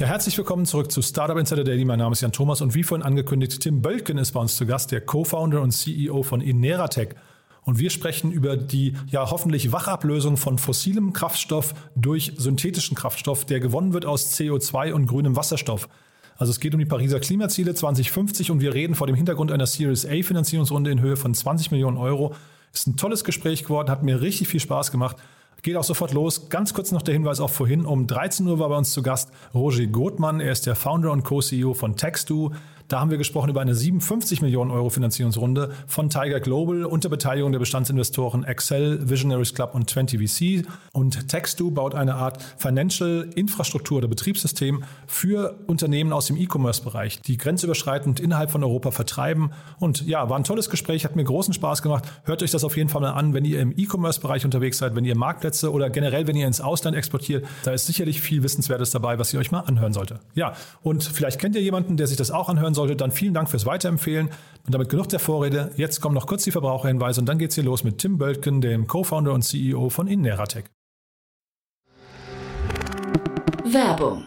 Ja, herzlich willkommen zurück zu Startup Insider Daily. Mein Name ist Jan Thomas und wie vorhin angekündigt, Tim Bölken ist bei uns zu Gast, der Co-Founder und CEO von Ineratech. Und wir sprechen über die ja hoffentlich Wachablösung von fossilem Kraftstoff durch synthetischen Kraftstoff, der gewonnen wird aus CO2 und grünem Wasserstoff. Also es geht um die Pariser Klimaziele 2050 und wir reden vor dem Hintergrund einer Series A Finanzierungsrunde in Höhe von 20 Millionen Euro. Ist ein tolles Gespräch geworden, hat mir richtig viel Spaß gemacht. Geht auch sofort los. Ganz kurz noch der Hinweis auch vorhin. Um 13 Uhr war bei uns zu Gast Roger Gothmann. Er ist der Founder und Co-CEO von Textu. Da haben wir gesprochen über eine 57 Millionen Euro Finanzierungsrunde von Tiger Global unter Beteiligung der Bestandsinvestoren Excel, Visionaries Club und 20VC. Und Textu baut eine Art Financial Infrastruktur oder Betriebssystem für Unternehmen aus dem E-Commerce-Bereich, die grenzüberschreitend innerhalb von Europa vertreiben. Und ja, war ein tolles Gespräch, hat mir großen Spaß gemacht. Hört euch das auf jeden Fall mal an, wenn ihr im E-Commerce-Bereich unterwegs seid, wenn ihr Marktplätze oder generell, wenn ihr ins Ausland exportiert. Da ist sicherlich viel Wissenswertes dabei, was ihr euch mal anhören sollte. Ja, und vielleicht kennt ihr jemanden, der sich das auch anhören sollte, dann vielen Dank fürs Weiterempfehlen. Und damit genug der Vorrede. Jetzt kommen noch kurz die Verbraucherhinweise und dann geht's hier los mit Tim Böltgen, dem Co-Founder und CEO von Inneratech. Werbung.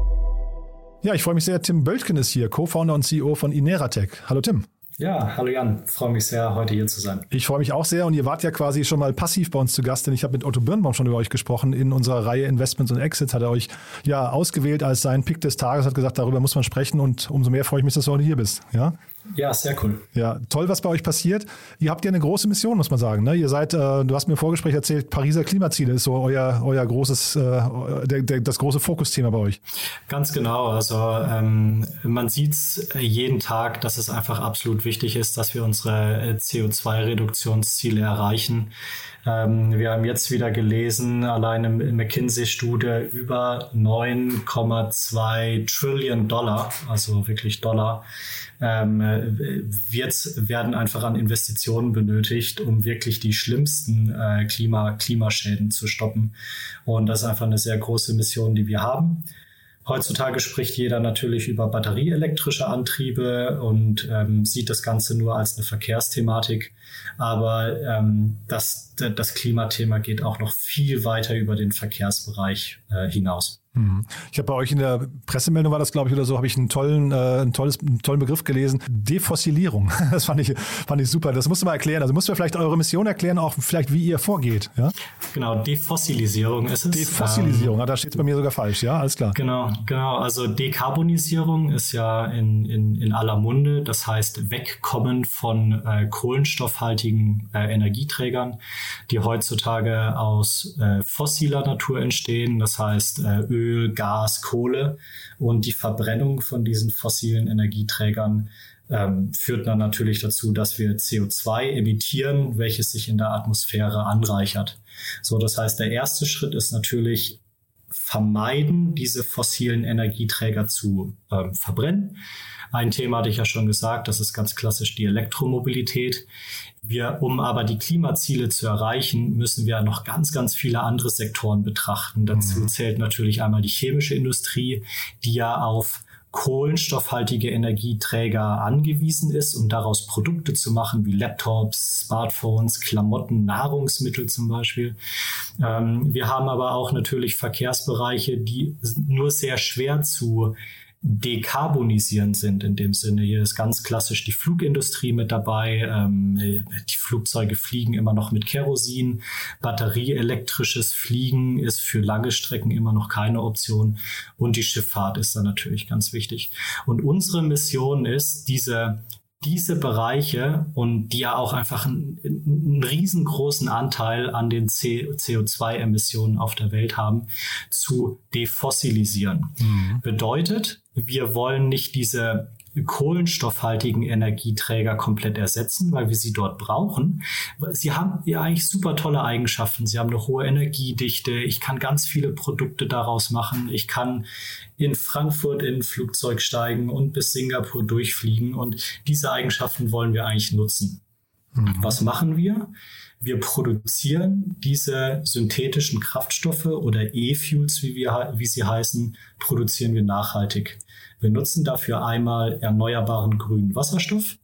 Ja, ich freue mich sehr. Tim Böltgen ist hier, Co-Founder und CEO von Ineratech. Hallo Tim. Ja, hallo Jan. Freue mich sehr, heute hier zu sein. Ich freue mich auch sehr und ihr wart ja quasi schon mal passiv bei uns zu Gast, denn ich habe mit Otto Birnbaum schon über euch gesprochen. In unserer Reihe Investments und Exits hat er euch ja ausgewählt als seinen Pick des Tages, hat gesagt, darüber muss man sprechen und umso mehr freue ich mich, dass du heute hier bist. Ja? Ja, sehr cool. Ja, toll, was bei euch passiert. Ihr habt ja eine große Mission, muss man sagen. Ne? Ihr seid, äh, du hast mir im Vorgespräch erzählt, Pariser Klimaziele ist so euer, euer großes, äh, der, der, das große Fokusthema bei euch. Ganz genau. Also ähm, man sieht jeden Tag, dass es einfach absolut wichtig ist, dass wir unsere CO2-Reduktionsziele erreichen. Ähm, wir haben jetzt wieder gelesen, allein im McKinsey-Studie über 9,2 Trillion Dollar, also wirklich Dollar, ähm, wird, werden einfach an Investitionen benötigt, um wirklich die schlimmsten äh, Klima, Klimaschäden zu stoppen. Und das ist einfach eine sehr große Mission, die wir haben. Heutzutage spricht jeder natürlich über batterieelektrische Antriebe und ähm, sieht das Ganze nur als eine Verkehrsthematik. Aber ähm, das, das Klimathema geht auch noch viel weiter über den Verkehrsbereich hinaus. Mhm. Ich habe bei euch in der Pressemeldung war das, glaube ich, oder so, habe ich einen tollen, äh, einen, tolles, einen tollen Begriff gelesen. Defossilierung. Das fand ich, fand ich super. Das musst du mal erklären. Also musst du vielleicht eure Mission erklären, auch vielleicht, wie ihr vorgeht. Ja? Genau, Defossilisierung ist es. Defossilisierung, ähm, da steht es bei mir sogar falsch, ja, alles klar. Genau, genau. Also Dekarbonisierung ist ja in, in, in aller Munde. Das heißt, wegkommen von äh, kohlenstoffhaltigen äh, Energieträgern, die heutzutage aus äh, fossiler Natur entstehen. Das heißt, äh, Öl Gas, Kohle und die Verbrennung von diesen fossilen Energieträgern ähm, führt dann natürlich dazu, dass wir CO2 emittieren, welches sich in der Atmosphäre anreichert. So, das heißt, der erste Schritt ist natürlich vermeiden, diese fossilen Energieträger zu ähm, verbrennen. Ein Thema hatte ich ja schon gesagt, das ist ganz klassisch die Elektromobilität. Wir, um aber die Klimaziele zu erreichen, müssen wir noch ganz, ganz viele andere Sektoren betrachten. Dazu mhm. zählt natürlich einmal die chemische Industrie, die ja auf kohlenstoffhaltige Energieträger angewiesen ist, um daraus Produkte zu machen, wie Laptops, Smartphones, Klamotten, Nahrungsmittel zum Beispiel. Ähm, wir haben aber auch natürlich Verkehrsbereiche, die nur sehr schwer zu dekarbonisierend sind in dem Sinne. Hier ist ganz klassisch die Flugindustrie mit dabei. Ähm, die Flugzeuge fliegen immer noch mit Kerosin. Batterieelektrisches Fliegen ist für lange Strecken immer noch keine Option. Und die Schifffahrt ist da natürlich ganz wichtig. Und unsere Mission ist, diese diese Bereiche und die ja auch einfach einen, einen riesengroßen Anteil an den CO2-Emissionen auf der Welt haben, zu defossilisieren. Mhm. Bedeutet, wir wollen nicht diese kohlenstoffhaltigen Energieträger komplett ersetzen, weil wir sie dort brauchen. Sie haben ja eigentlich super tolle Eigenschaften. Sie haben eine hohe Energiedichte. Ich kann ganz viele Produkte daraus machen. Ich kann in Frankfurt in ein Flugzeug steigen und bis Singapur durchfliegen. Und diese Eigenschaften wollen wir eigentlich nutzen. Mhm. Was machen wir? Wir produzieren diese synthetischen Kraftstoffe oder E-Fuels, wie, wir, wie sie heißen, produzieren wir nachhaltig. Wir nutzen dafür einmal erneuerbaren grünen Wasserstoff,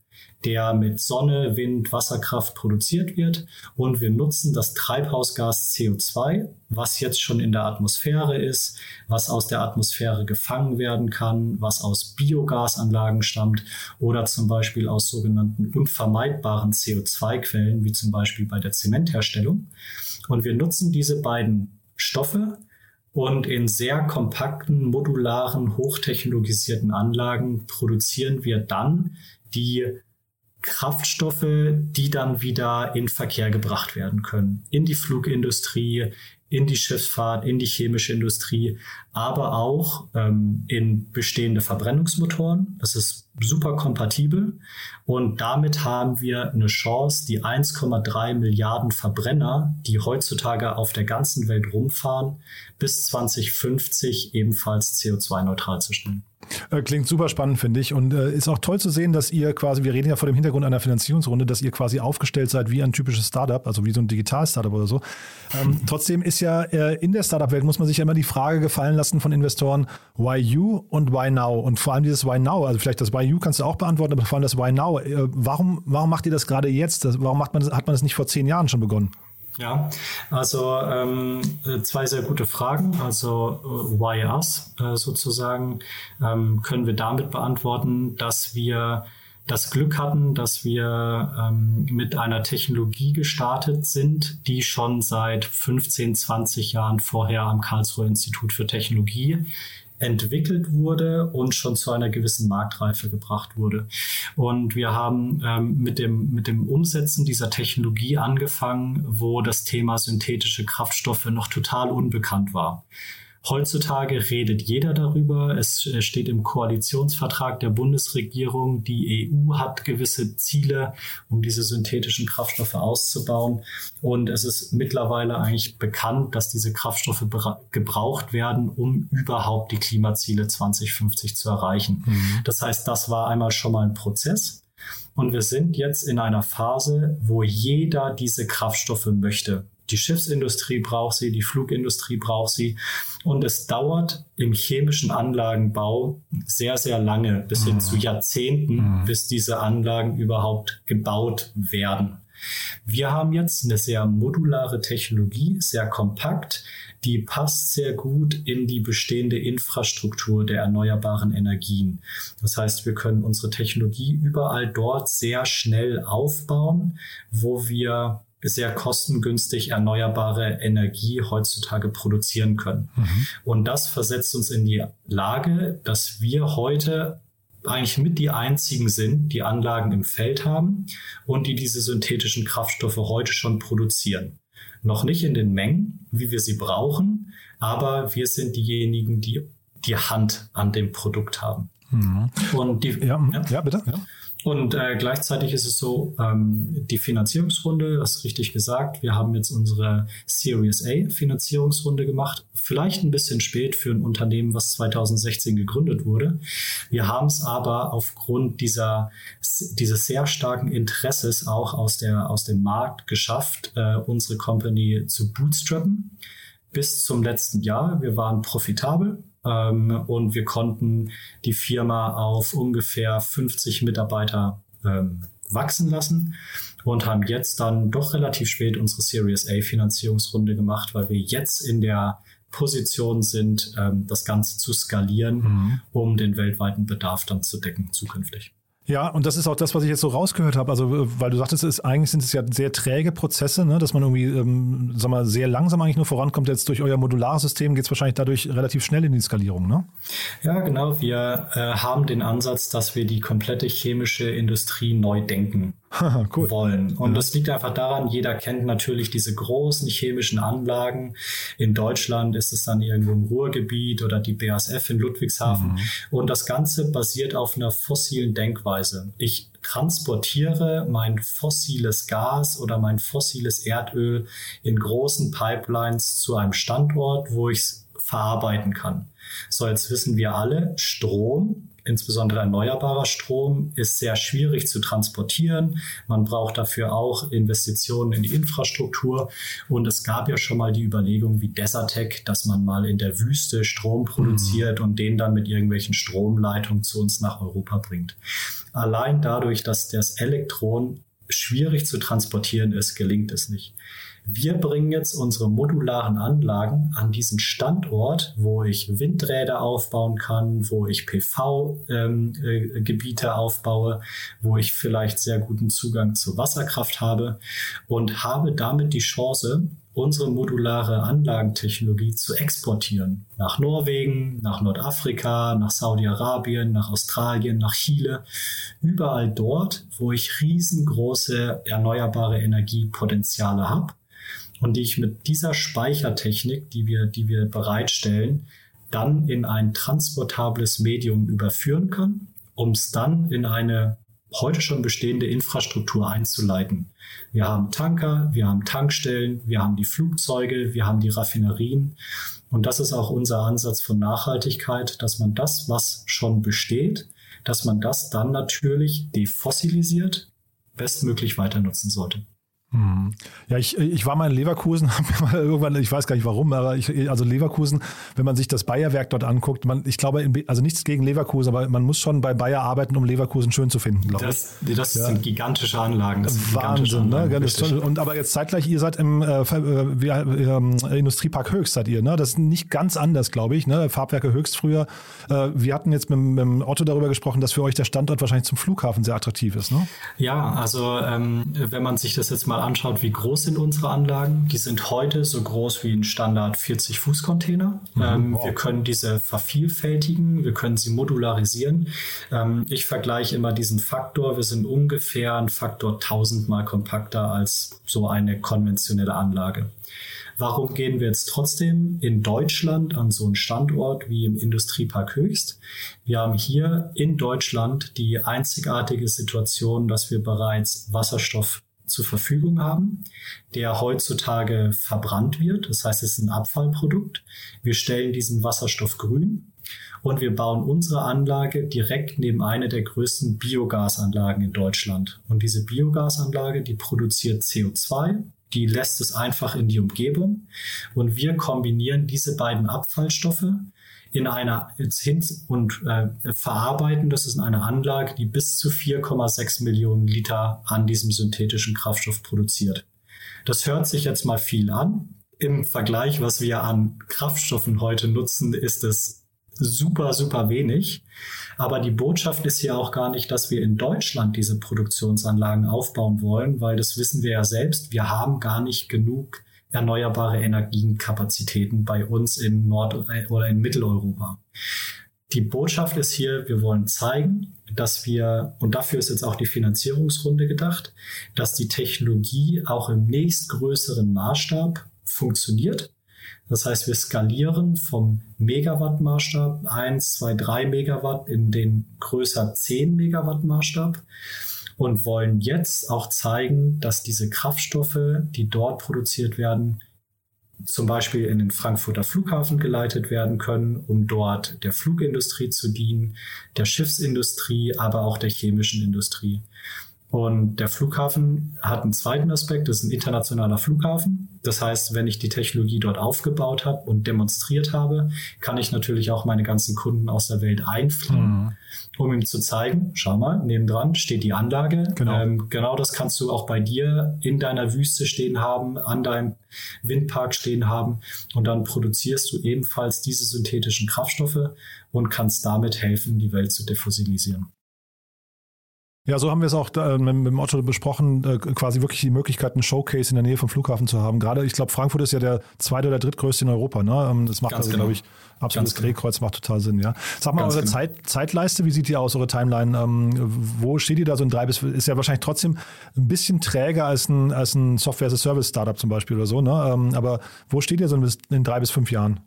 der mit Sonne, Wind, Wasserkraft produziert wird. Und wir nutzen das Treibhausgas CO2, was jetzt schon in der Atmosphäre ist, was aus der Atmosphäre gefangen werden kann, was aus Biogasanlagen stammt oder zum Beispiel aus sogenannten unvermeidbaren CO2-Quellen, wie zum Beispiel bei der Zementherstellung. Und wir nutzen diese beiden Stoffe und in sehr kompakten, modularen, hochtechnologisierten Anlagen produzieren wir dann die Kraftstoffe, die dann wieder in Verkehr gebracht werden können. In die Flugindustrie, in die Schiffsfahrt, in die chemische Industrie, aber auch ähm, in bestehende Verbrennungsmotoren. Das ist super kompatibel und damit haben wir eine Chance, die 1,3 Milliarden Verbrenner, die heutzutage auf der ganzen Welt rumfahren, bis 2050 ebenfalls CO2-neutral zu stellen. Äh, klingt super spannend, finde ich. Und äh, ist auch toll zu sehen, dass ihr quasi, wir reden ja vor dem Hintergrund einer Finanzierungsrunde, dass ihr quasi aufgestellt seid wie ein typisches Startup, also wie so ein Digital-Startup oder so. Ähm, trotzdem ist ja äh, in der Startup-Welt muss man sich ja immer die Frage gefallen lassen von Investoren, why you und why now? Und vor allem dieses why now, also vielleicht das why you kannst du auch beantworten, aber vor allem das why now. Äh, warum, warum macht ihr das gerade jetzt? warum macht man das, hat man das nicht vor zehn Jahren schon begonnen? Ja, also ähm, zwei sehr gute Fragen. Also äh, why us äh, sozusagen ähm, können wir damit beantworten, dass wir das Glück hatten, dass wir ähm, mit einer Technologie gestartet sind, die schon seit 15, 20 Jahren vorher am Karlsruher Institut für Technologie entwickelt wurde und schon zu einer gewissen Marktreife gebracht wurde. Und wir haben ähm, mit, dem, mit dem Umsetzen dieser Technologie angefangen, wo das Thema synthetische Kraftstoffe noch total unbekannt war. Heutzutage redet jeder darüber. Es steht im Koalitionsvertrag der Bundesregierung. Die EU hat gewisse Ziele, um diese synthetischen Kraftstoffe auszubauen. Und es ist mittlerweile eigentlich bekannt, dass diese Kraftstoffe gebraucht werden, um überhaupt die Klimaziele 2050 zu erreichen. Mhm. Das heißt, das war einmal schon mal ein Prozess. Und wir sind jetzt in einer Phase, wo jeder diese Kraftstoffe möchte. Die Schiffsindustrie braucht sie, die Flugindustrie braucht sie. Und es dauert im chemischen Anlagenbau sehr, sehr lange, bis hin zu mhm. Jahrzehnten, mhm. bis diese Anlagen überhaupt gebaut werden. Wir haben jetzt eine sehr modulare Technologie, sehr kompakt, die passt sehr gut in die bestehende Infrastruktur der erneuerbaren Energien. Das heißt, wir können unsere Technologie überall dort sehr schnell aufbauen, wo wir sehr kostengünstig erneuerbare Energie heutzutage produzieren können. Mhm. Und das versetzt uns in die Lage, dass wir heute eigentlich mit die einzigen sind, die Anlagen im Feld haben und die diese synthetischen Kraftstoffe heute schon produzieren. Noch nicht in den Mengen, wie wir sie brauchen, aber wir sind diejenigen, die die Hand an dem Produkt haben. Mhm. Und die, ja, ja, bitte. Ja. Und äh, gleichzeitig ist es so, ähm, die Finanzierungsrunde, das ist richtig gesagt, wir haben jetzt unsere Series A Finanzierungsrunde gemacht. Vielleicht ein bisschen spät für ein Unternehmen, was 2016 gegründet wurde. Wir haben es aber aufgrund dieser, dieses sehr starken Interesses auch aus, der, aus dem Markt geschafft, äh, unsere Company zu bootstrappen bis zum letzten Jahr. Wir waren profitabel ähm, und wir konnten die Firma auf ungefähr 50 Mitarbeiter ähm, wachsen lassen und haben jetzt dann doch relativ spät unsere Series A Finanzierungsrunde gemacht, weil wir jetzt in der Position sind, ähm, das Ganze zu skalieren, mhm. um den weltweiten Bedarf dann zu decken zukünftig. Ja, und das ist auch das, was ich jetzt so rausgehört habe. Also, äh, weil du sagtest, ist, eigentlich sind es ja sehr träge Prozesse, ne? dass man irgendwie, ähm, sag mal, sehr langsam eigentlich nur vorankommt. Jetzt durch euer Modularsystem geht es wahrscheinlich dadurch relativ schnell in die Skalierung, ne? Ja, genau. Wir äh, haben den Ansatz, dass wir die komplette chemische Industrie neu denken cool. wollen. Und ja. das liegt einfach daran, jeder kennt natürlich diese großen chemischen Anlagen. In Deutschland ist es dann irgendwo im Ruhrgebiet oder die BASF in Ludwigshafen. Mhm. Und das Ganze basiert auf einer fossilen Denkweise. Ich transportiere mein fossiles Gas oder mein fossiles Erdöl in großen Pipelines zu einem Standort, wo ich es verarbeiten kann. So, jetzt wissen wir alle, Strom insbesondere erneuerbarer Strom, ist sehr schwierig zu transportieren. Man braucht dafür auch Investitionen in die Infrastruktur. Und es gab ja schon mal die Überlegung wie Desertec, dass man mal in der Wüste Strom produziert mhm. und den dann mit irgendwelchen Stromleitungen zu uns nach Europa bringt. Allein dadurch, dass das Elektron schwierig zu transportieren ist, gelingt es nicht. Wir bringen jetzt unsere modularen Anlagen an diesen Standort, wo ich Windräder aufbauen kann, wo ich PV-Gebiete ähm, äh, aufbaue, wo ich vielleicht sehr guten Zugang zur Wasserkraft habe und habe damit die Chance, unsere modulare Anlagentechnologie zu exportieren. Nach Norwegen, nach Nordafrika, nach Saudi-Arabien, nach Australien, nach Chile. Überall dort, wo ich riesengroße erneuerbare Energiepotenziale habe und die ich mit dieser Speichertechnik, die wir, die wir bereitstellen, dann in ein transportables Medium überführen kann, um es dann in eine heute schon bestehende Infrastruktur einzuleiten. Wir haben Tanker, wir haben Tankstellen, wir haben die Flugzeuge, wir haben die Raffinerien. Und das ist auch unser Ansatz von Nachhaltigkeit, dass man das, was schon besteht, dass man das dann natürlich defossilisiert, bestmöglich weiter nutzen sollte. Hm. Ja, ich, ich war mal in Leverkusen, habe mal irgendwann, ich weiß gar nicht warum, aber ich, also Leverkusen, wenn man sich das Bayerwerk dort anguckt, man, ich glaube, in, also nichts gegen Leverkusen, aber man muss schon bei Bayer arbeiten, um Leverkusen schön zu finden, glaube das, ich. Das ja. sind gigantische Anlagen. Das Wahnsinn, ne? Anlagen, ne? toll. Und aber jetzt zeitgleich, ihr seid im äh, äh, äh, Industriepark Höchst, seid ihr, ne? Das ist nicht ganz anders, glaube ich, ne? Farbwerke Höchst früher. Äh, wir hatten jetzt mit, mit Otto darüber gesprochen, dass für euch der Standort wahrscheinlich zum Flughafen sehr attraktiv ist, ne? Ja, also ähm, wenn man sich das jetzt mal anschaut, wie groß sind unsere Anlagen, die sind heute so groß wie ein Standard 40 Fuß Container. Mhm, ähm, wow. Wir können diese vervielfältigen, wir können sie modularisieren. Ähm, ich vergleiche immer diesen Faktor. Wir sind ungefähr ein Faktor tausendmal kompakter als so eine konventionelle Anlage. Warum gehen wir jetzt trotzdem in Deutschland an so einen Standort wie im Industriepark Höchst? Wir haben hier in Deutschland die einzigartige Situation, dass wir bereits Wasserstoff zur Verfügung haben, der heutzutage verbrannt wird. Das heißt, es ist ein Abfallprodukt. Wir stellen diesen Wasserstoff grün und wir bauen unsere Anlage direkt neben einer der größten Biogasanlagen in Deutschland. Und diese Biogasanlage, die produziert CO2, die lässt es einfach in die Umgebung und wir kombinieren diese beiden Abfallstoffe in einer hin und äh, verarbeiten. Das ist in einer Anlage, die bis zu 4,6 Millionen Liter an diesem synthetischen Kraftstoff produziert. Das hört sich jetzt mal viel an. Im Vergleich, was wir an Kraftstoffen heute nutzen, ist es super, super wenig. Aber die Botschaft ist hier auch gar nicht, dass wir in Deutschland diese Produktionsanlagen aufbauen wollen, weil das wissen wir ja selbst. Wir haben gar nicht genug erneuerbare Energienkapazitäten bei uns in Nord- oder in Mitteleuropa. Die Botschaft ist hier, wir wollen zeigen, dass wir, und dafür ist jetzt auch die Finanzierungsrunde gedacht, dass die Technologie auch im nächstgrößeren Maßstab funktioniert. Das heißt, wir skalieren vom Megawatt-Maßstab 1, 2, 3 Megawatt in den größer 10 Megawatt-Maßstab und wollen jetzt auch zeigen, dass diese Kraftstoffe, die dort produziert werden, zum Beispiel in den Frankfurter Flughafen geleitet werden können, um dort der Flugindustrie zu dienen, der Schiffsindustrie, aber auch der chemischen Industrie. Und der Flughafen hat einen zweiten Aspekt, das ist ein internationaler Flughafen. Das heißt, wenn ich die Technologie dort aufgebaut habe und demonstriert habe, kann ich natürlich auch meine ganzen Kunden aus der Welt einfliegen, mhm. um ihm zu zeigen, schau mal, nebendran steht die Anlage. Genau. Ähm, genau das kannst du auch bei dir in deiner Wüste stehen haben, an deinem Windpark stehen haben und dann produzierst du ebenfalls diese synthetischen Kraftstoffe und kannst damit helfen, die Welt zu defossilisieren. Ja, so haben wir es auch äh, mit, mit, dem Otto besprochen, äh, quasi wirklich die Möglichkeit, einen Showcase in der Nähe vom Flughafen zu haben. Gerade, ich glaube, Frankfurt ist ja der zweite oder drittgrößte in Europa. Ne? Ähm, das macht Ganz also, genau. glaube ich, absolutes genau. Drehkreuz, macht total Sinn. Ja. Sag mal, Ganz eure genau. Zeit, Zeitleiste, wie sieht die aus, eure Timeline? Ähm, wo steht ihr da so in drei bis, ist ja wahrscheinlich trotzdem ein bisschen träger als ein, als ein Software-as-a-Service-Startup zum Beispiel oder so. Ne? Ähm, aber wo steht ihr so in drei bis fünf Jahren?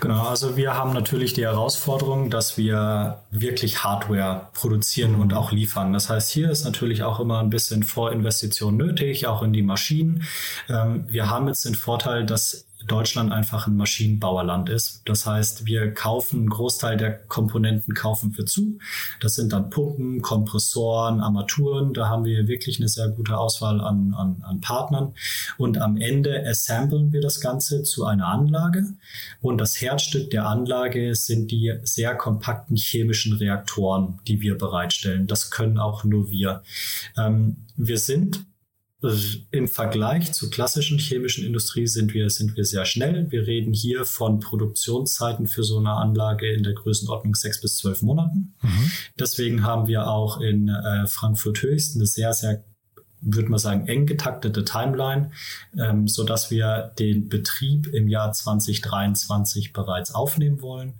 Genau, also wir haben natürlich die Herausforderung, dass wir wirklich Hardware produzieren und auch liefern. Das heißt, hier ist natürlich auch immer ein bisschen Vorinvestition nötig, auch in die Maschinen. Ähm, wir haben jetzt den Vorteil, dass Deutschland einfach ein Maschinenbauerland ist. Das heißt, wir kaufen einen Großteil der Komponenten kaufen wir zu. Das sind dann Pumpen, Kompressoren, Armaturen. Da haben wir wirklich eine sehr gute Auswahl an, an, an Partnern. Und am Ende assemblen wir das Ganze zu einer Anlage. Und das Herzstück der Anlage sind die sehr kompakten chemischen Reaktoren, die wir bereitstellen. Das können auch nur wir. Ähm, wir sind im Vergleich zur klassischen chemischen Industrie sind wir, sind wir sehr schnell. Wir reden hier von Produktionszeiten für so eine Anlage in der Größenordnung sechs bis zwölf Monaten. Mhm. Deswegen haben wir auch in äh, Frankfurt Höchst eine sehr, sehr würde man sagen, eng getaktete Timeline, ähm, so dass wir den Betrieb im Jahr 2023 bereits aufnehmen wollen.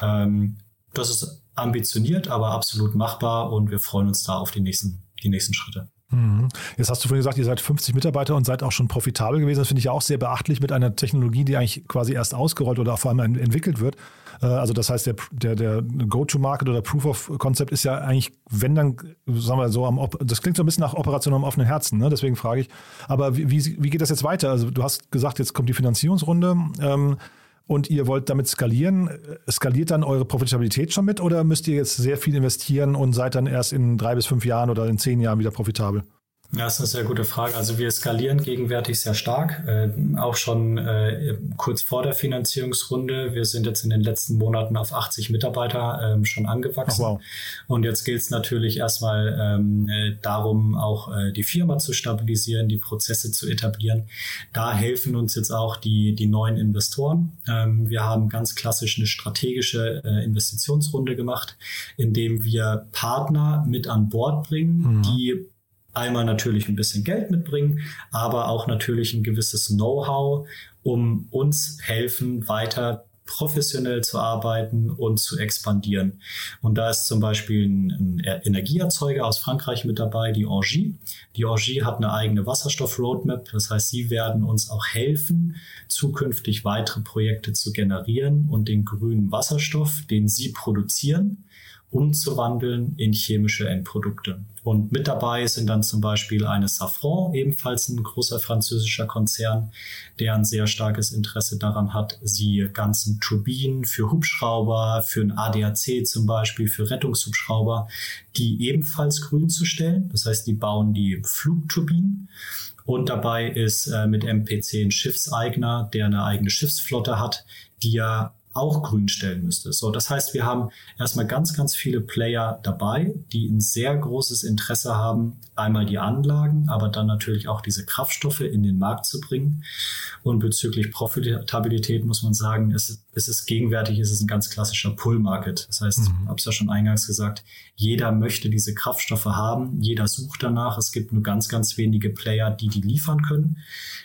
Ähm, das ist ambitioniert, aber absolut machbar und wir freuen uns da auf die nächsten, die nächsten Schritte. Mhm. Jetzt hast du vorhin gesagt, ihr seid 50 Mitarbeiter und seid auch schon profitabel gewesen. Das finde ich ja auch sehr beachtlich mit einer Technologie, die eigentlich quasi erst ausgerollt oder vor allem entwickelt wird. Äh, also das heißt, der, der, der Go-to-Market oder Proof of Concept ist ja eigentlich, wenn dann, sagen wir so, am, das klingt so ein bisschen nach Operation am offenen Herzen, ne? deswegen frage ich. Aber wie, wie, geht das jetzt weiter? Also du hast gesagt, jetzt kommt die Finanzierungsrunde. Ähm, und ihr wollt damit skalieren, skaliert dann eure Profitabilität schon mit oder müsst ihr jetzt sehr viel investieren und seid dann erst in drei bis fünf Jahren oder in zehn Jahren wieder profitabel? Ja, das ist eine sehr gute Frage. Also wir skalieren gegenwärtig sehr stark, äh, auch schon äh, kurz vor der Finanzierungsrunde. Wir sind jetzt in den letzten Monaten auf 80 Mitarbeiter ähm, schon angewachsen. Ach, wow. Und jetzt gilt es natürlich erstmal ähm, äh, darum, auch äh, die Firma zu stabilisieren, die Prozesse zu etablieren. Da helfen uns jetzt auch die, die neuen Investoren. Ähm, wir haben ganz klassisch eine strategische äh, Investitionsrunde gemacht, indem wir Partner mit an Bord bringen, mhm. die einmal natürlich ein bisschen Geld mitbringen, aber auch natürlich ein gewisses Know-how, um uns helfen, weiter professionell zu arbeiten und zu expandieren. Und da ist zum Beispiel ein, Energieerzeuger aus Frankreich mit dabei, die Engie. Die Engie hat eine eigene Wasserstoff-Roadmap. Das heißt, sie werden uns auch helfen, zukünftig weitere Projekte zu generieren und den grünen Wasserstoff, den sie produzieren, umzuwandeln in chemische Endprodukte. Und mit dabei sind dann zum Beispiel eine Safran, ebenfalls ein großer französischer Konzern, der ein sehr starkes Interesse daran hat, sie ganzen Turbinen für Hubschrauber, für ein ADAC zum Beispiel, für Rettungshubschrauber, die ebenfalls grün zu stellen. Das heißt, die bauen die Flugturbinen. Und dabei ist äh, mit MPC ein Schiffseigner, der eine eigene Schiffsflotte hat, die ja auch grün stellen müsste. So, das heißt, wir haben erstmal ganz, ganz viele Player dabei, die ein sehr großes Interesse haben, einmal die Anlagen, aber dann natürlich auch diese Kraftstoffe in den Markt zu bringen. Und bezüglich Profitabilität muss man sagen, es, es ist gegenwärtig, es ist ein ganz klassischer Pull-Market. Das heißt, mhm. ich habe es ja schon eingangs gesagt, jeder möchte diese Kraftstoffe haben, jeder sucht danach. Es gibt nur ganz, ganz wenige Player, die die liefern können.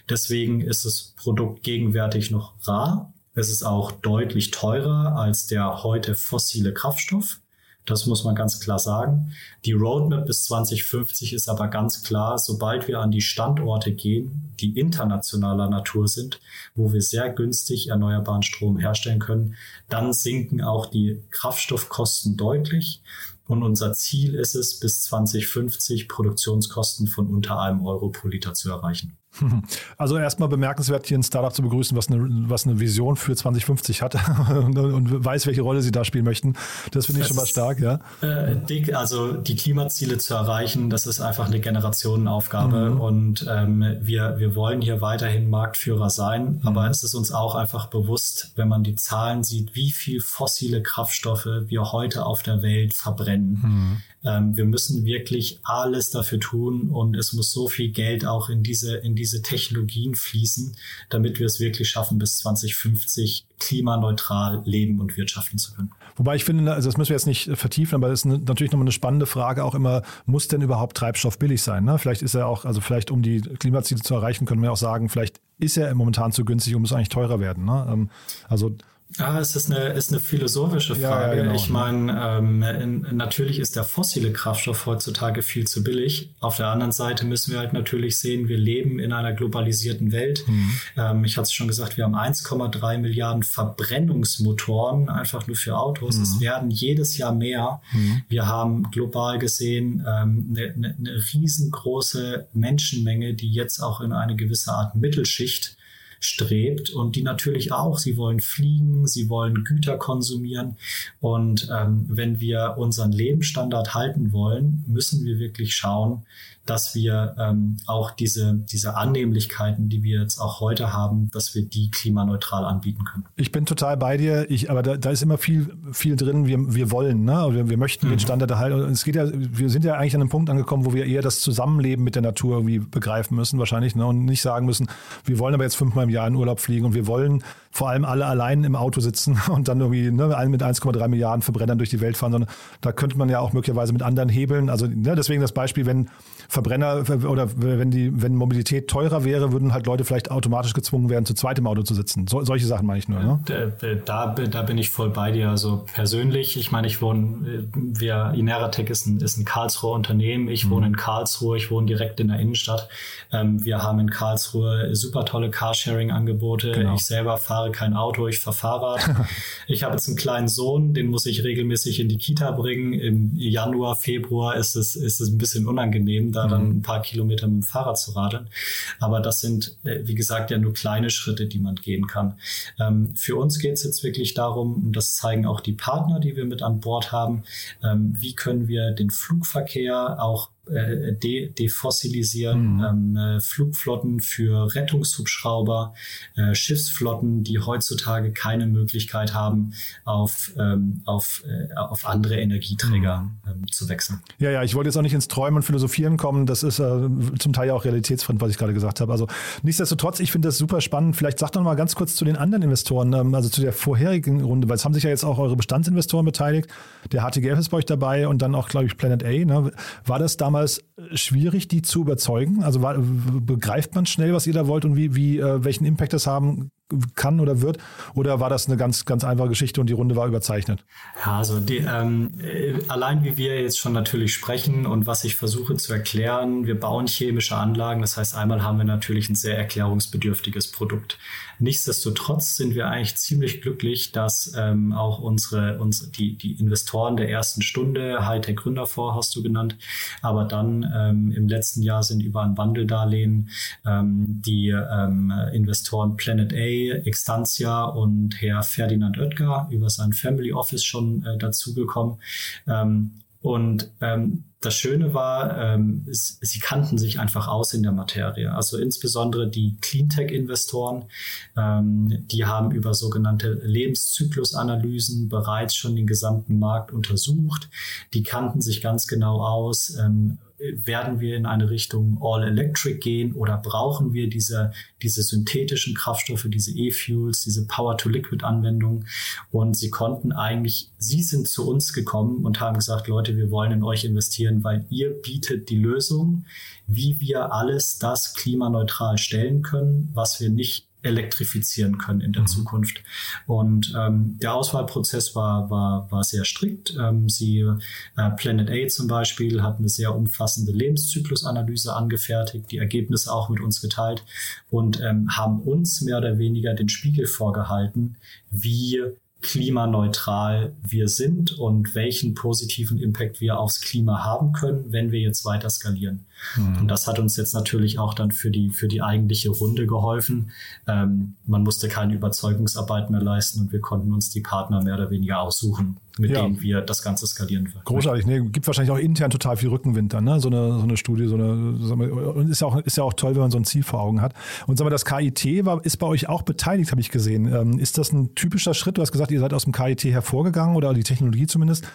Deswegen ist das Produkt gegenwärtig noch rar es ist auch deutlich teurer als der heute fossile Kraftstoff. Das muss man ganz klar sagen. Die Roadmap bis 2050 ist aber ganz klar, sobald wir an die Standorte gehen, die internationaler Natur sind, wo wir sehr günstig erneuerbaren Strom herstellen können, dann sinken auch die Kraftstoffkosten deutlich. Und unser Ziel ist es, bis 2050 Produktionskosten von unter einem Euro pro Liter zu erreichen. Also erstmal bemerkenswert, hier ein Startup zu begrüßen, was eine, was eine Vision für 2050 hat und, und weiß, welche Rolle sie da spielen möchten. Das finde ich schon mal stark, ja. Äh, also die Klimaziele zu erreichen, das ist einfach eine Generationenaufgabe mhm. und ähm, wir, wir wollen hier weiterhin Marktführer sein, mhm. aber es ist uns auch einfach bewusst, wenn man die Zahlen sieht, wie viel fossile Kraftstoffe wir heute auf der Welt verbrennen. Mhm. Ähm, wir müssen wirklich alles dafür tun und es muss so viel Geld auch in diese, in diese Technologien fließen, damit wir es wirklich schaffen, bis 2050 klimaneutral leben und wirtschaften zu können. Wobei ich finde, also das müssen wir jetzt nicht vertiefen, aber das ist natürlich nochmal eine spannende Frage auch immer, muss denn überhaupt Treibstoff billig sein? Ne? Vielleicht ist er auch, also vielleicht um die Klimaziele zu erreichen, können wir auch sagen, vielleicht ist er momentan zu günstig und muss eigentlich teurer werden. Ne? Ähm, also Ah, es ist eine, ist eine philosophische Frage. Ja, genau. Ich meine, ähm, natürlich ist der fossile Kraftstoff heutzutage viel zu billig. Auf der anderen Seite müssen wir halt natürlich sehen, wir leben in einer globalisierten Welt. Mhm. Ähm, ich hatte es schon gesagt, wir haben 1,3 Milliarden Verbrennungsmotoren einfach nur für Autos. Mhm. Es werden jedes Jahr mehr. Mhm. Wir haben global gesehen ähm, eine, eine, eine riesengroße Menschenmenge, die jetzt auch in eine gewisse Art Mittelschicht strebt und die natürlich auch, sie wollen fliegen, sie wollen Güter konsumieren. Und ähm, wenn wir unseren Lebensstandard halten wollen, müssen wir wirklich schauen, dass wir ähm, auch diese, diese Annehmlichkeiten, die wir jetzt auch heute haben, dass wir die klimaneutral anbieten können. Ich bin total bei dir, ich, aber da, da ist immer viel, viel drin, wir, wir wollen, ne? wir, wir möchten mhm. den Standard erhalten. Es geht ja, wir sind ja eigentlich an einem Punkt angekommen, wo wir eher das Zusammenleben mit der Natur irgendwie begreifen müssen, wahrscheinlich, ne? und nicht sagen müssen, wir wollen aber jetzt fünfmal im Jahr in Urlaub fliegen und wir wollen vor allem alle allein im Auto sitzen und dann irgendwie ne, mit 1,3 Milliarden Verbrennern durch die Welt fahren, sondern da könnte man ja auch möglicherweise mit anderen Hebeln, also ne, deswegen das Beispiel, wenn Verbrenner oder wenn die, wenn Mobilität teurer wäre, würden halt Leute vielleicht automatisch gezwungen werden, zu zweit im Auto zu sitzen. So, solche Sachen meine ich nur. Ne? Da, da, bin ich voll bei dir. Also persönlich, ich meine, ich wohne, wir, Ineratec ist ein, ist ein Karlsruher Unternehmen. Ich mhm. wohne in Karlsruhe, ich wohne direkt in der Innenstadt. Ähm, wir haben in Karlsruhe super tolle Carsharing-Angebote. Genau. Ich selber fahre kein Auto, ich fahre Fahrrad. ich habe jetzt einen kleinen Sohn, den muss ich regelmäßig in die Kita bringen. Im Januar, Februar ist es, ist es ein bisschen unangenehm, da da dann mhm. ein paar Kilometer mit dem Fahrrad zu radeln. Aber das sind, äh, wie gesagt, ja nur kleine Schritte, die man gehen kann. Ähm, für uns geht es jetzt wirklich darum, und das zeigen auch die Partner, die wir mit an Bord haben, ähm, wie können wir den Flugverkehr auch äh, de defossilisieren, mhm. ähm, äh, Flugflotten für Rettungshubschrauber, äh, Schiffsflotten, die heutzutage keine Möglichkeit haben, auf, ähm, auf, äh, auf andere Energieträger mhm. ähm, zu wechseln. Ja, ja, ich wollte jetzt auch nicht ins Träumen und Philosophieren kommen. Das ist äh, zum Teil ja auch realitätsfremd, was ich gerade gesagt habe. Also nichtsdestotrotz, ich finde das super spannend. Vielleicht sagt doch mal ganz kurz zu den anderen Investoren, ähm, also zu der vorherigen Runde, weil es haben sich ja jetzt auch eure Bestandsinvestoren beteiligt. Der HTGF ist bei euch dabei und dann auch, glaube ich, Planet A. Ne? War das damals damals schwierig, die zu überzeugen? Also war, begreift man schnell, was ihr da wollt und wie, wie äh, welchen Impact das haben kann oder wird? Oder war das eine ganz, ganz einfache Geschichte und die Runde war überzeichnet? Ja, also die, ähm, äh, allein wie wir jetzt schon natürlich sprechen und was ich versuche zu erklären, wir bauen chemische Anlagen. Das heißt, einmal haben wir natürlich ein sehr erklärungsbedürftiges Produkt. Nichtsdestotrotz sind wir eigentlich ziemlich glücklich, dass ähm, auch unsere, unsere die, die Investoren der ersten Stunde, Hightech Gründerfonds hast du genannt, aber dann ähm, im letzten Jahr sind über ein Wandeldarlehen ähm, die ähm, Investoren Planet A, Extantia und Herr Ferdinand Oetker über sein Family Office schon äh, dazugekommen. Ähm, und ähm, das Schöne war, ähm, es, sie kannten sich einfach aus in der Materie. Also insbesondere die Cleantech-Investoren, ähm, die haben über sogenannte Lebenszyklusanalysen bereits schon den gesamten Markt untersucht. Die kannten sich ganz genau aus. Ähm, werden wir in eine Richtung All-Electric gehen oder brauchen wir diese, diese synthetischen Kraftstoffe, diese E-Fuels, diese Power-to-Liquid-Anwendungen? Und sie konnten eigentlich, sie sind zu uns gekommen und haben gesagt, Leute, wir wollen in euch investieren, weil ihr bietet die Lösung, wie wir alles das klimaneutral stellen können, was wir nicht elektrifizieren können in der mhm. Zukunft. Und ähm, der Auswahlprozess war, war, war sehr strikt. Ähm, sie, äh, Planet A zum Beispiel, hat eine sehr umfassende Lebenszyklusanalyse angefertigt, die Ergebnisse auch mit uns geteilt und ähm, haben uns mehr oder weniger den Spiegel vorgehalten, wie klimaneutral wir sind und welchen positiven Impact wir aufs Klima haben können, wenn wir jetzt weiter skalieren. Mhm. Und das hat uns jetzt natürlich auch dann für die, für die eigentliche Runde geholfen. Ähm, man musste keine Überzeugungsarbeit mehr leisten und wir konnten uns die Partner mehr oder weniger aussuchen, mit ja. denen wir das Ganze skalieren wollen. Großartig. Nee, gibt wahrscheinlich auch intern total viel Rückenwind dann, ne? So eine, so eine Studie, so eine, und ist ja auch, ist ja auch toll, wenn man so ein Ziel vor Augen hat. Und sagen wir, das KIT war, ist bei euch auch beteiligt, habe ich gesehen. Ähm, ist das ein typischer Schritt? Du hast gesagt, ihr seid aus dem KIT hervorgegangen oder die Technologie zumindest.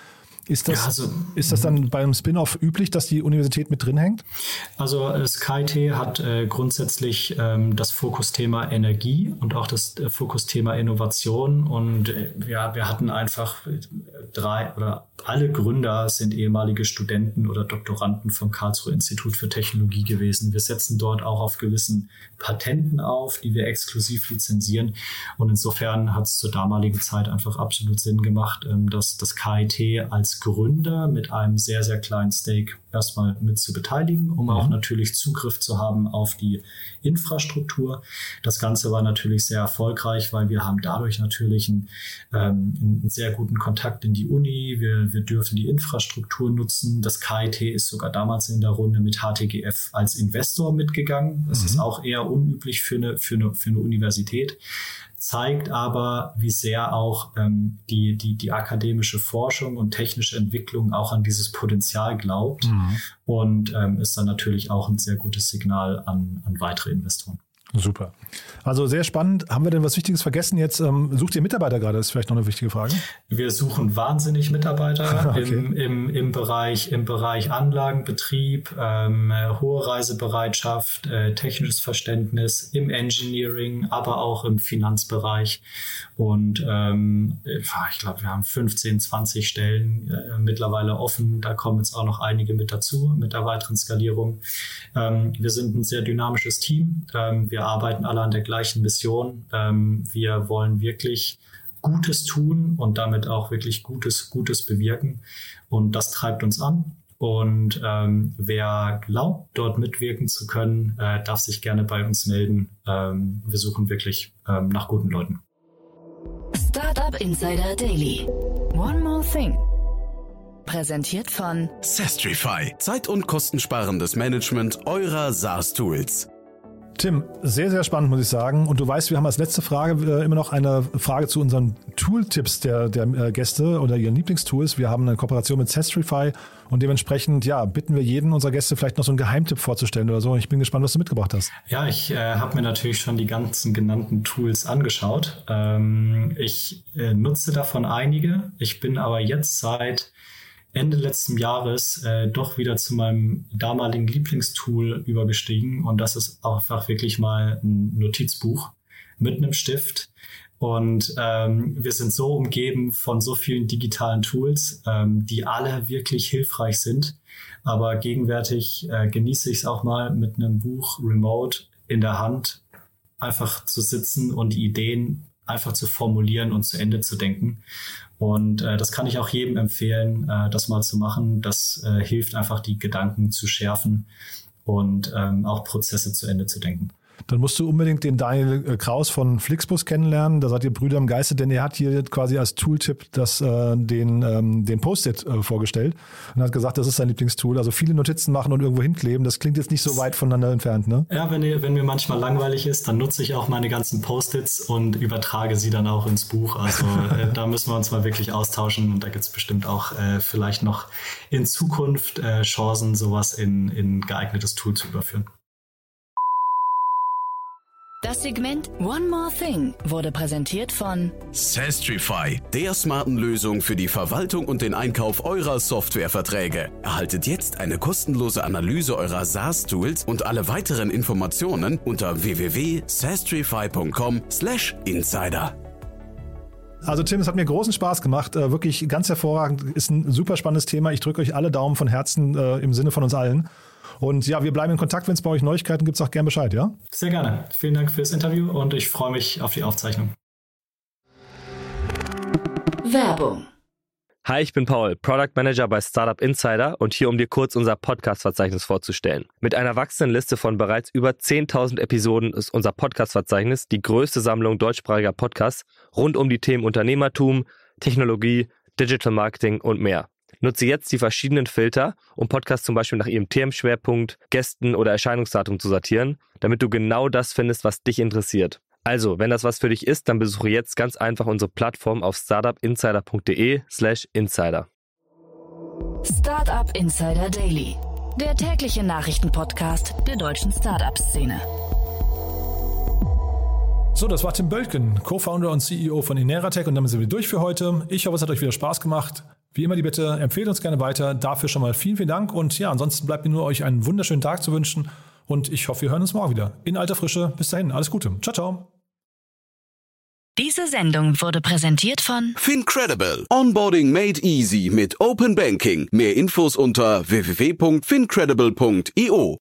Ist das, ja, also, ist das dann beim Spin-off üblich, dass die Universität mit drin hängt? Also das KIT hat äh, grundsätzlich ähm, das Fokusthema Energie und auch das äh, Fokusthema Innovation. Und äh, ja, wir hatten einfach äh, drei oder alle Gründer sind ehemalige Studenten oder Doktoranden vom Karlsruhe Institut für Technologie gewesen. Wir setzen dort auch auf gewissen Patenten auf, die wir exklusiv lizenzieren. Und insofern hat es zur damaligen Zeit einfach absolut Sinn gemacht, ähm, dass das KIT als Gründer mit einem sehr, sehr kleinen Stake erstmal mit zu beteiligen, um auch natürlich Zugriff zu haben auf die Infrastruktur. Das Ganze war natürlich sehr erfolgreich, weil wir haben dadurch natürlich einen, ähm, einen sehr guten Kontakt in die Uni. Wir, wir dürfen die Infrastruktur nutzen. Das KIT ist sogar damals in der Runde mit HTGF als Investor mitgegangen. Das mhm. ist auch eher unüblich für eine, für eine, für eine Universität zeigt aber, wie sehr auch ähm, die, die, die akademische Forschung und technische Entwicklung auch an dieses Potenzial glaubt mhm. und ähm, ist dann natürlich auch ein sehr gutes Signal an, an weitere Investoren. Super. Also sehr spannend. Haben wir denn was Wichtiges vergessen jetzt? Ähm, sucht ihr Mitarbeiter gerade? Das ist vielleicht noch eine wichtige Frage. Wir suchen wahnsinnig Mitarbeiter okay. im, im, im, Bereich, im Bereich Anlagenbetrieb, ähm, hohe Reisebereitschaft, äh, technisches Verständnis im Engineering, aber auch im Finanzbereich. Und ähm, ich glaube, wir haben 15, 20 Stellen äh, mittlerweile offen. Da kommen jetzt auch noch einige mit dazu mit der weiteren Skalierung. Ähm, wir sind ein sehr dynamisches Team. Ähm, wir arbeiten alle an der gleichen Mission. Ähm, wir wollen wirklich Gutes tun und damit auch wirklich Gutes, Gutes bewirken. Und das treibt uns an. Und ähm, wer glaubt, dort mitwirken zu können, äh, darf sich gerne bei uns melden. Ähm, wir suchen wirklich ähm, nach guten Leuten. Startup Insider Daily. One more thing. Präsentiert von Sestrify. Zeit- und kostensparendes Management eurer SaaS-Tools. Tim, sehr, sehr spannend, muss ich sagen. Und du weißt, wir haben als letzte Frage äh, immer noch eine Frage zu unseren Tooltips der, der äh, Gäste oder ihren Lieblingstools. Wir haben eine Kooperation mit Sestrify und dementsprechend, ja, bitten wir jeden unserer Gäste vielleicht noch so einen Geheimtipp vorzustellen oder so. Ich bin gespannt, was du mitgebracht hast. Ja, ich äh, habe mir natürlich schon die ganzen genannten Tools angeschaut. Ähm, ich äh, nutze davon einige. Ich bin aber jetzt seit Ende letzten Jahres äh, doch wieder zu meinem damaligen Lieblingstool übergestiegen und das ist einfach wirklich mal ein Notizbuch mit einem Stift. Und ähm, wir sind so umgeben von so vielen digitalen Tools, ähm, die alle wirklich hilfreich sind. Aber gegenwärtig äh, genieße ich es auch mal mit einem Buch remote in der Hand einfach zu sitzen und die Ideen einfach zu formulieren und zu Ende zu denken. Und äh, das kann ich auch jedem empfehlen, äh, das mal zu machen. Das äh, hilft einfach, die Gedanken zu schärfen und ähm, auch Prozesse zu Ende zu denken dann musst du unbedingt den Daniel äh, Kraus von Flixbus kennenlernen. Da seid ihr Brüder im Geiste, denn er hat hier quasi als Tooltip das, äh, den, ähm, den Post-it äh, vorgestellt und hat gesagt, das ist sein Lieblingstool. Also viele Notizen machen und irgendwo hinkleben. Das klingt jetzt nicht so weit voneinander entfernt, ne? Ja, wenn, wenn mir manchmal langweilig ist, dann nutze ich auch meine ganzen Post-its und übertrage sie dann auch ins Buch. Also äh, da müssen wir uns mal wirklich austauschen und da gibt es bestimmt auch äh, vielleicht noch in Zukunft äh, Chancen, sowas in, in geeignetes Tool zu überführen. Das Segment One More Thing wurde präsentiert von Sastrify, der smarten Lösung für die Verwaltung und den Einkauf eurer Softwareverträge. Erhaltet jetzt eine kostenlose Analyse eurer SaaS-Tools und alle weiteren Informationen unter www.sastrify.com/insider. Also Tim, es hat mir großen Spaß gemacht. Äh, wirklich ganz hervorragend. Ist ein super spannendes Thema. Ich drücke euch alle Daumen von Herzen äh, im Sinne von uns allen. Und ja, wir bleiben in Kontakt. Wenn es bei euch Neuigkeiten gibt, sagt gerne Bescheid, ja? Sehr gerne. Vielen Dank fürs Interview und ich freue mich auf die Aufzeichnung. Werbung Hi, ich bin Paul, Product Manager bei Startup Insider und hier, um dir kurz unser Podcast-Verzeichnis vorzustellen. Mit einer wachsenden Liste von bereits über 10.000 Episoden ist unser Podcast-Verzeichnis die größte Sammlung deutschsprachiger Podcasts rund um die Themen Unternehmertum, Technologie, Digital Marketing und mehr. Nutze jetzt die verschiedenen Filter, um Podcasts zum Beispiel nach ihrem Themenschwerpunkt, Gästen oder Erscheinungsdatum zu sortieren, damit du genau das findest, was dich interessiert. Also, wenn das was für dich ist, dann besuche jetzt ganz einfach unsere Plattform auf startupinsider.de/slash insider. Startup Insider Daily, der tägliche Nachrichtenpodcast der deutschen Startup-Szene. So, das war Tim Bölken, Co-Founder und CEO von Ineratech und damit sind wir durch für heute. Ich hoffe, es hat euch wieder Spaß gemacht. Wie immer die Bitte, empfehlt uns gerne weiter. Dafür schon mal vielen, vielen Dank und ja, ansonsten bleibt mir nur euch einen wunderschönen Tag zu wünschen und ich hoffe, wir hören uns morgen wieder. In alter Frische. Bis dahin, alles Gute. Ciao, ciao. Diese Sendung wurde präsentiert von Fincredible. Onboarding made easy mit Open Banking. Mehr Infos unter www.fincredible.io.